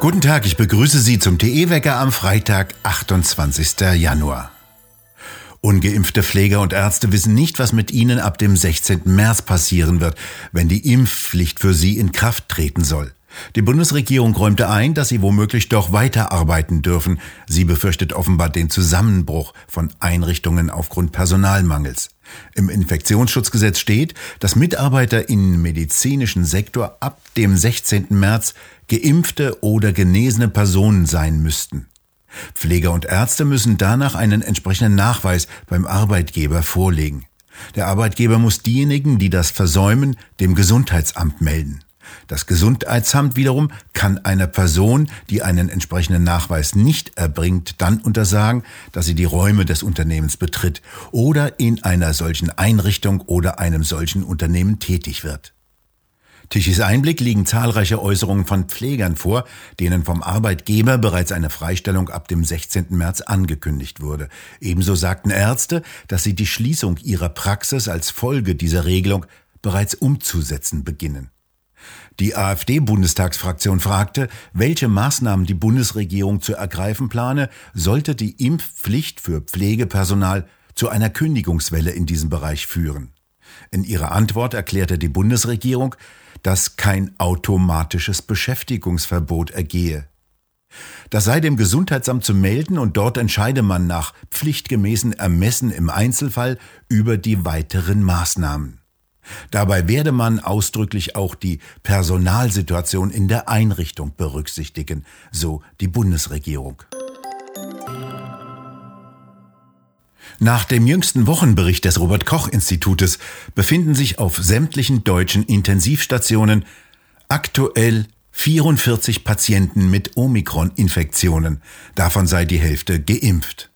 Guten Tag, ich begrüße Sie zum TE-Wecker am Freitag, 28. Januar. Ungeimpfte Pfleger und Ärzte wissen nicht, was mit ihnen ab dem 16. März passieren wird, wenn die Impfpflicht für sie in Kraft treten soll. Die Bundesregierung räumte ein, dass sie womöglich doch weiterarbeiten dürfen. Sie befürchtet offenbar den Zusammenbruch von Einrichtungen aufgrund Personalmangels. Im Infektionsschutzgesetz steht, dass Mitarbeiter im medizinischen Sektor ab dem 16. März geimpfte oder genesene Personen sein müssten. Pfleger und Ärzte müssen danach einen entsprechenden Nachweis beim Arbeitgeber vorlegen. Der Arbeitgeber muss diejenigen, die das versäumen, dem Gesundheitsamt melden. Das Gesundheitsamt wiederum kann einer Person, die einen entsprechenden Nachweis nicht erbringt, dann untersagen, dass sie die Räume des Unternehmens betritt oder in einer solchen Einrichtung oder einem solchen Unternehmen tätig wird. Tischis Einblick liegen zahlreiche Äußerungen von Pflegern vor, denen vom Arbeitgeber bereits eine Freistellung ab dem 16. März angekündigt wurde. Ebenso sagten Ärzte, dass sie die Schließung ihrer Praxis als Folge dieser Regelung bereits umzusetzen beginnen. Die AfD-Bundestagsfraktion fragte, welche Maßnahmen die Bundesregierung zu ergreifen plane, sollte die Impfpflicht für Pflegepersonal zu einer Kündigungswelle in diesem Bereich führen. In ihrer Antwort erklärte die Bundesregierung, dass kein automatisches Beschäftigungsverbot ergehe. Das sei dem Gesundheitsamt zu melden und dort entscheide man nach pflichtgemäßen Ermessen im Einzelfall über die weiteren Maßnahmen. Dabei werde man ausdrücklich auch die Personalsituation in der Einrichtung berücksichtigen, so die Bundesregierung. Nach dem jüngsten Wochenbericht des Robert Koch Institutes befinden sich auf sämtlichen deutschen Intensivstationen aktuell 44 Patienten mit Omikron-Infektionen. Davon sei die Hälfte geimpft.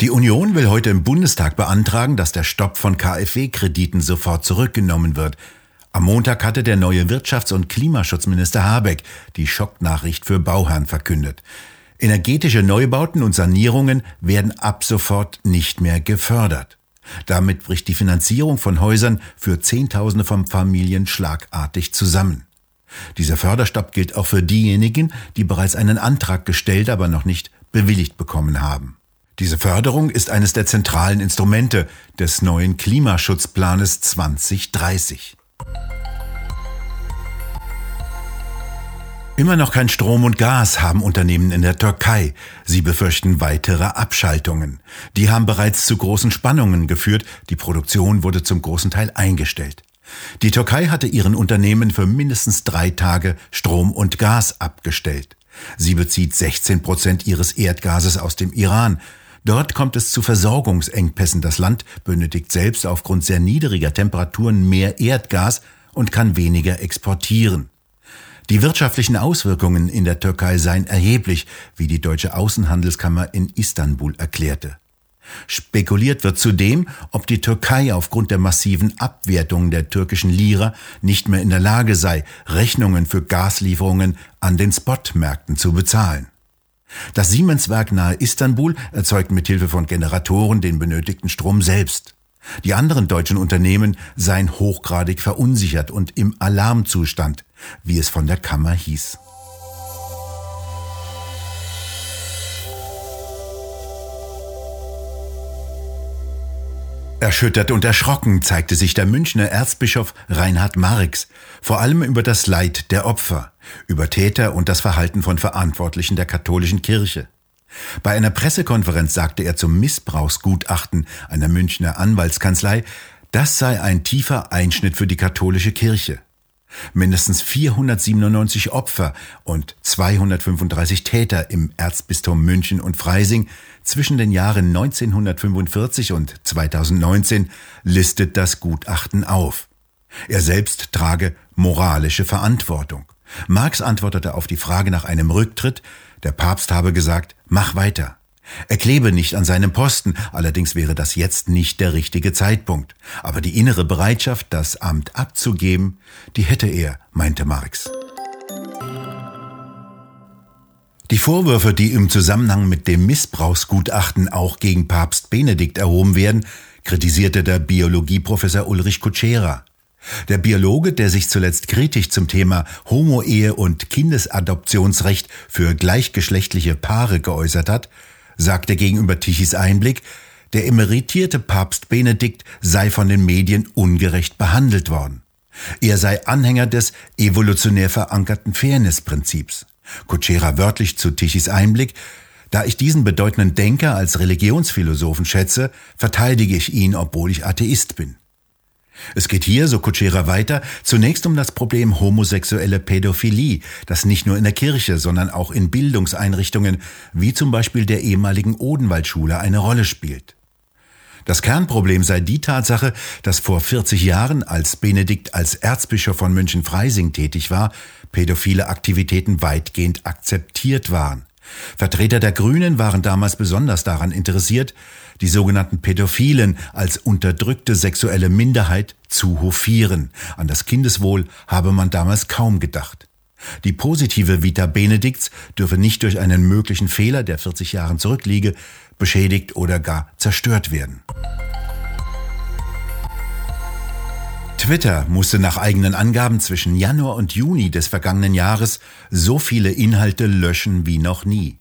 Die Union will heute im Bundestag beantragen, dass der Stopp von KfW-Krediten sofort zurückgenommen wird. Am Montag hatte der neue Wirtschafts- und Klimaschutzminister Habeck die Schocknachricht für Bauherren verkündet. Energetische Neubauten und Sanierungen werden ab sofort nicht mehr gefördert. Damit bricht die Finanzierung von Häusern für Zehntausende von Familien schlagartig zusammen. Dieser Förderstopp gilt auch für diejenigen, die bereits einen Antrag gestellt, aber noch nicht bewilligt bekommen haben. Diese Förderung ist eines der zentralen Instrumente des neuen Klimaschutzplanes 2030. Immer noch kein Strom und Gas haben Unternehmen in der Türkei. Sie befürchten weitere Abschaltungen. Die haben bereits zu großen Spannungen geführt. Die Produktion wurde zum großen Teil eingestellt. Die Türkei hatte ihren Unternehmen für mindestens drei Tage Strom und Gas abgestellt. Sie bezieht 16 Prozent ihres Erdgases aus dem Iran. Dort kommt es zu Versorgungsengpässen. Das Land benötigt selbst aufgrund sehr niedriger Temperaturen mehr Erdgas und kann weniger exportieren. Die wirtschaftlichen Auswirkungen in der Türkei seien erheblich, wie die deutsche Außenhandelskammer in Istanbul erklärte. Spekuliert wird zudem, ob die Türkei aufgrund der massiven Abwertung der türkischen Lira nicht mehr in der Lage sei, Rechnungen für Gaslieferungen an den Spotmärkten zu bezahlen. Das Siemenswerk nahe Istanbul erzeugt mithilfe von Generatoren den benötigten Strom selbst. Die anderen deutschen Unternehmen seien hochgradig verunsichert und im Alarmzustand, wie es von der Kammer hieß. Erschüttert und erschrocken zeigte sich der Münchner Erzbischof Reinhard Marx, vor allem über das Leid der Opfer, über Täter und das Verhalten von Verantwortlichen der katholischen Kirche. Bei einer Pressekonferenz sagte er zum Missbrauchsgutachten einer Münchner Anwaltskanzlei, das sei ein tiefer Einschnitt für die katholische Kirche. Mindestens 497 Opfer und 235 Täter im Erzbistum München und Freising zwischen den Jahren 1945 und 2019 listet das Gutachten auf. Er selbst trage moralische Verantwortung. Marx antwortete auf die Frage nach einem Rücktritt, der Papst habe gesagt, mach weiter. Er klebe nicht an seinem Posten, allerdings wäre das jetzt nicht der richtige Zeitpunkt. Aber die innere Bereitschaft, das Amt abzugeben, die hätte er, meinte Marx. Die Vorwürfe, die im Zusammenhang mit dem Missbrauchsgutachten auch gegen Papst Benedikt erhoben werden, kritisierte der Biologieprofessor Ulrich Kutschera. Der Biologe, der sich zuletzt kritisch zum Thema Homo-Ehe und Kindesadoptionsrecht für gleichgeschlechtliche Paare geäußert hat, sagte gegenüber Tichys Einblick, der emeritierte Papst Benedikt sei von den Medien ungerecht behandelt worden. Er sei Anhänger des evolutionär verankerten Fairness-Prinzips. Kutschera wörtlich zu Tichys Einblick, da ich diesen bedeutenden Denker als Religionsphilosophen schätze, verteidige ich ihn, obwohl ich Atheist bin. Es geht hier, so Kutschera weiter, zunächst um das Problem homosexuelle Pädophilie, das nicht nur in der Kirche, sondern auch in Bildungseinrichtungen, wie zum Beispiel der ehemaligen Odenwaldschule, eine Rolle spielt. Das Kernproblem sei die Tatsache, dass vor 40 Jahren, als Benedikt als Erzbischof von München-Freising tätig war, pädophile Aktivitäten weitgehend akzeptiert waren. Vertreter der Grünen waren damals besonders daran interessiert, die sogenannten Pädophilen als unterdrückte sexuelle Minderheit zu hofieren. An das Kindeswohl habe man damals kaum gedacht. Die positive Vita Benedikts dürfe nicht durch einen möglichen Fehler, der 40 Jahren zurückliege, beschädigt oder gar zerstört werden. Twitter musste nach eigenen Angaben zwischen Januar und Juni des vergangenen Jahres so viele Inhalte löschen wie noch nie.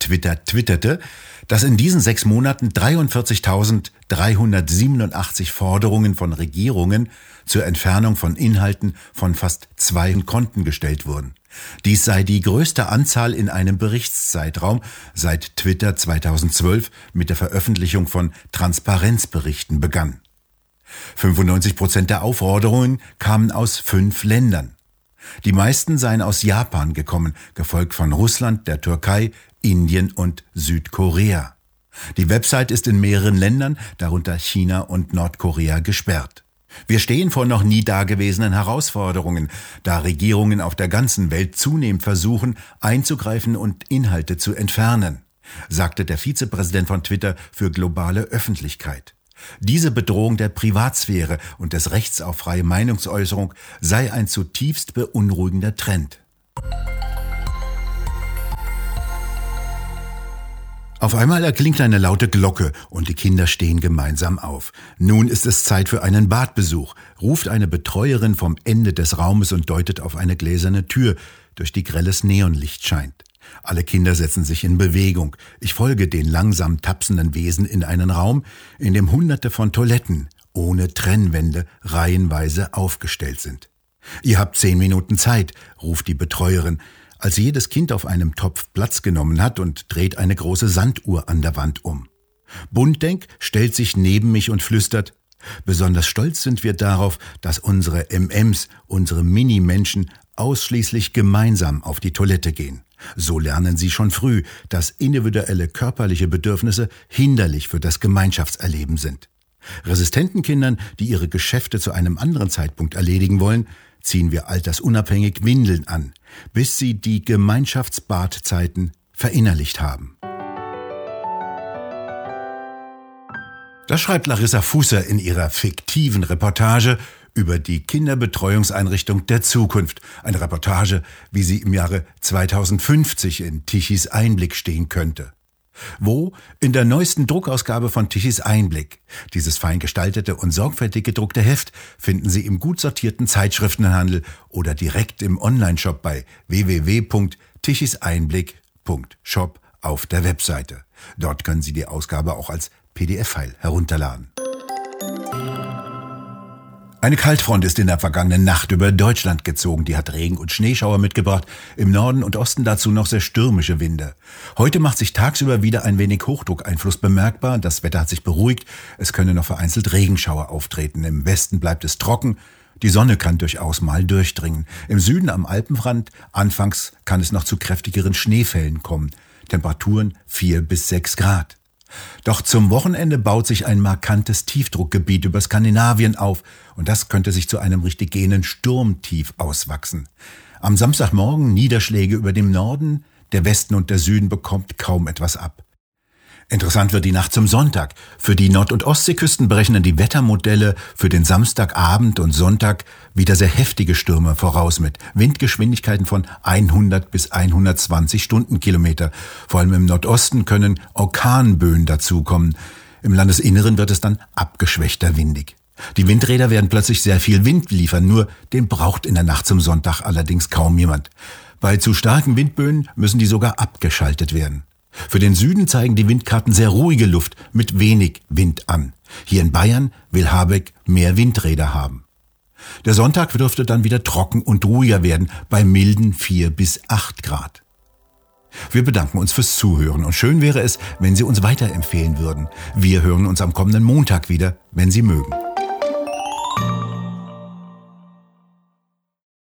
Twitter twitterte, dass in diesen sechs Monaten 43.387 Forderungen von Regierungen zur Entfernung von Inhalten von fast zwei Konten gestellt wurden. Dies sei die größte Anzahl in einem Berichtszeitraum seit Twitter 2012 mit der Veröffentlichung von Transparenzberichten begann. 95 Prozent der Aufforderungen kamen aus fünf Ländern. Die meisten seien aus Japan gekommen, gefolgt von Russland, der Türkei, Indien und Südkorea. Die Website ist in mehreren Ländern, darunter China und Nordkorea, gesperrt. Wir stehen vor noch nie dagewesenen Herausforderungen, da Regierungen auf der ganzen Welt zunehmend versuchen, einzugreifen und Inhalte zu entfernen, sagte der Vizepräsident von Twitter für globale Öffentlichkeit. Diese Bedrohung der Privatsphäre und des Rechts auf freie Meinungsäußerung sei ein zutiefst beunruhigender Trend. Auf einmal erklingt eine laute Glocke und die Kinder stehen gemeinsam auf. Nun ist es Zeit für einen Badbesuch, ruft eine Betreuerin vom Ende des Raumes und deutet auf eine gläserne Tür, durch die grelles Neonlicht scheint. Alle Kinder setzen sich in Bewegung. Ich folge den langsam tapsenden Wesen in einen Raum, in dem hunderte von Toiletten ohne Trennwände reihenweise aufgestellt sind. Ihr habt zehn Minuten Zeit, ruft die Betreuerin als jedes Kind auf einem Topf Platz genommen hat und dreht eine große Sanduhr an der Wand um. Bunddenk stellt sich neben mich und flüstert, besonders stolz sind wir darauf, dass unsere MMs, unsere Mini-Menschen, ausschließlich gemeinsam auf die Toilette gehen. So lernen sie schon früh, dass individuelle körperliche Bedürfnisse hinderlich für das Gemeinschaftserleben sind. Resistenten Kindern, die ihre Geschäfte zu einem anderen Zeitpunkt erledigen wollen, ziehen wir altersunabhängig Windeln an, bis sie die Gemeinschaftsbadzeiten verinnerlicht haben. Das schreibt Larissa Fusser in ihrer fiktiven Reportage über die Kinderbetreuungseinrichtung der Zukunft. Eine Reportage, wie sie im Jahre 2050 in Tichys Einblick stehen könnte. Wo? In der neuesten Druckausgabe von Tichys Einblick. Dieses fein gestaltete und sorgfältig gedruckte Heft finden Sie im gut sortierten Zeitschriftenhandel oder direkt im Onlineshop bei www.tichiseinblick.shop auf der Webseite. Dort können Sie die Ausgabe auch als PDF-File herunterladen. Eine Kaltfront ist in der vergangenen Nacht über Deutschland gezogen. Die hat Regen und Schneeschauer mitgebracht. Im Norden und Osten dazu noch sehr stürmische Winde. Heute macht sich tagsüber wieder ein wenig Hochdruckeinfluss bemerkbar. Das Wetter hat sich beruhigt. Es können noch vereinzelt Regenschauer auftreten. Im Westen bleibt es trocken. Die Sonne kann durchaus mal durchdringen. Im Süden am Alpenrand anfangs kann es noch zu kräftigeren Schneefällen kommen. Temperaturen vier bis sechs Grad. Doch zum Wochenende baut sich ein markantes Tiefdruckgebiet über Skandinavien auf und das könnte sich zu einem richtig gehenden Sturmtief auswachsen. Am Samstagmorgen Niederschläge über dem Norden, der Westen und der Süden bekommt kaum etwas ab. Interessant wird die Nacht zum Sonntag. Für die Nord- und Ostseeküsten berechnen die Wettermodelle für den Samstagabend und Sonntag wieder sehr heftige Stürme voraus mit Windgeschwindigkeiten von 100 bis 120 Stundenkilometer. Vor allem im Nordosten können Orkanböen dazukommen. Im Landesinneren wird es dann abgeschwächter windig. Die Windräder werden plötzlich sehr viel Wind liefern, nur den braucht in der Nacht zum Sonntag allerdings kaum jemand. Bei zu starken Windböen müssen die sogar abgeschaltet werden. Für den Süden zeigen die Windkarten sehr ruhige Luft mit wenig Wind an. Hier in Bayern will Habeck mehr Windräder haben. Der Sonntag dürfte dann wieder trocken und ruhiger werden bei milden 4 bis 8 Grad. Wir bedanken uns fürs Zuhören und schön wäre es, wenn Sie uns weiterempfehlen würden. Wir hören uns am kommenden Montag wieder, wenn Sie mögen.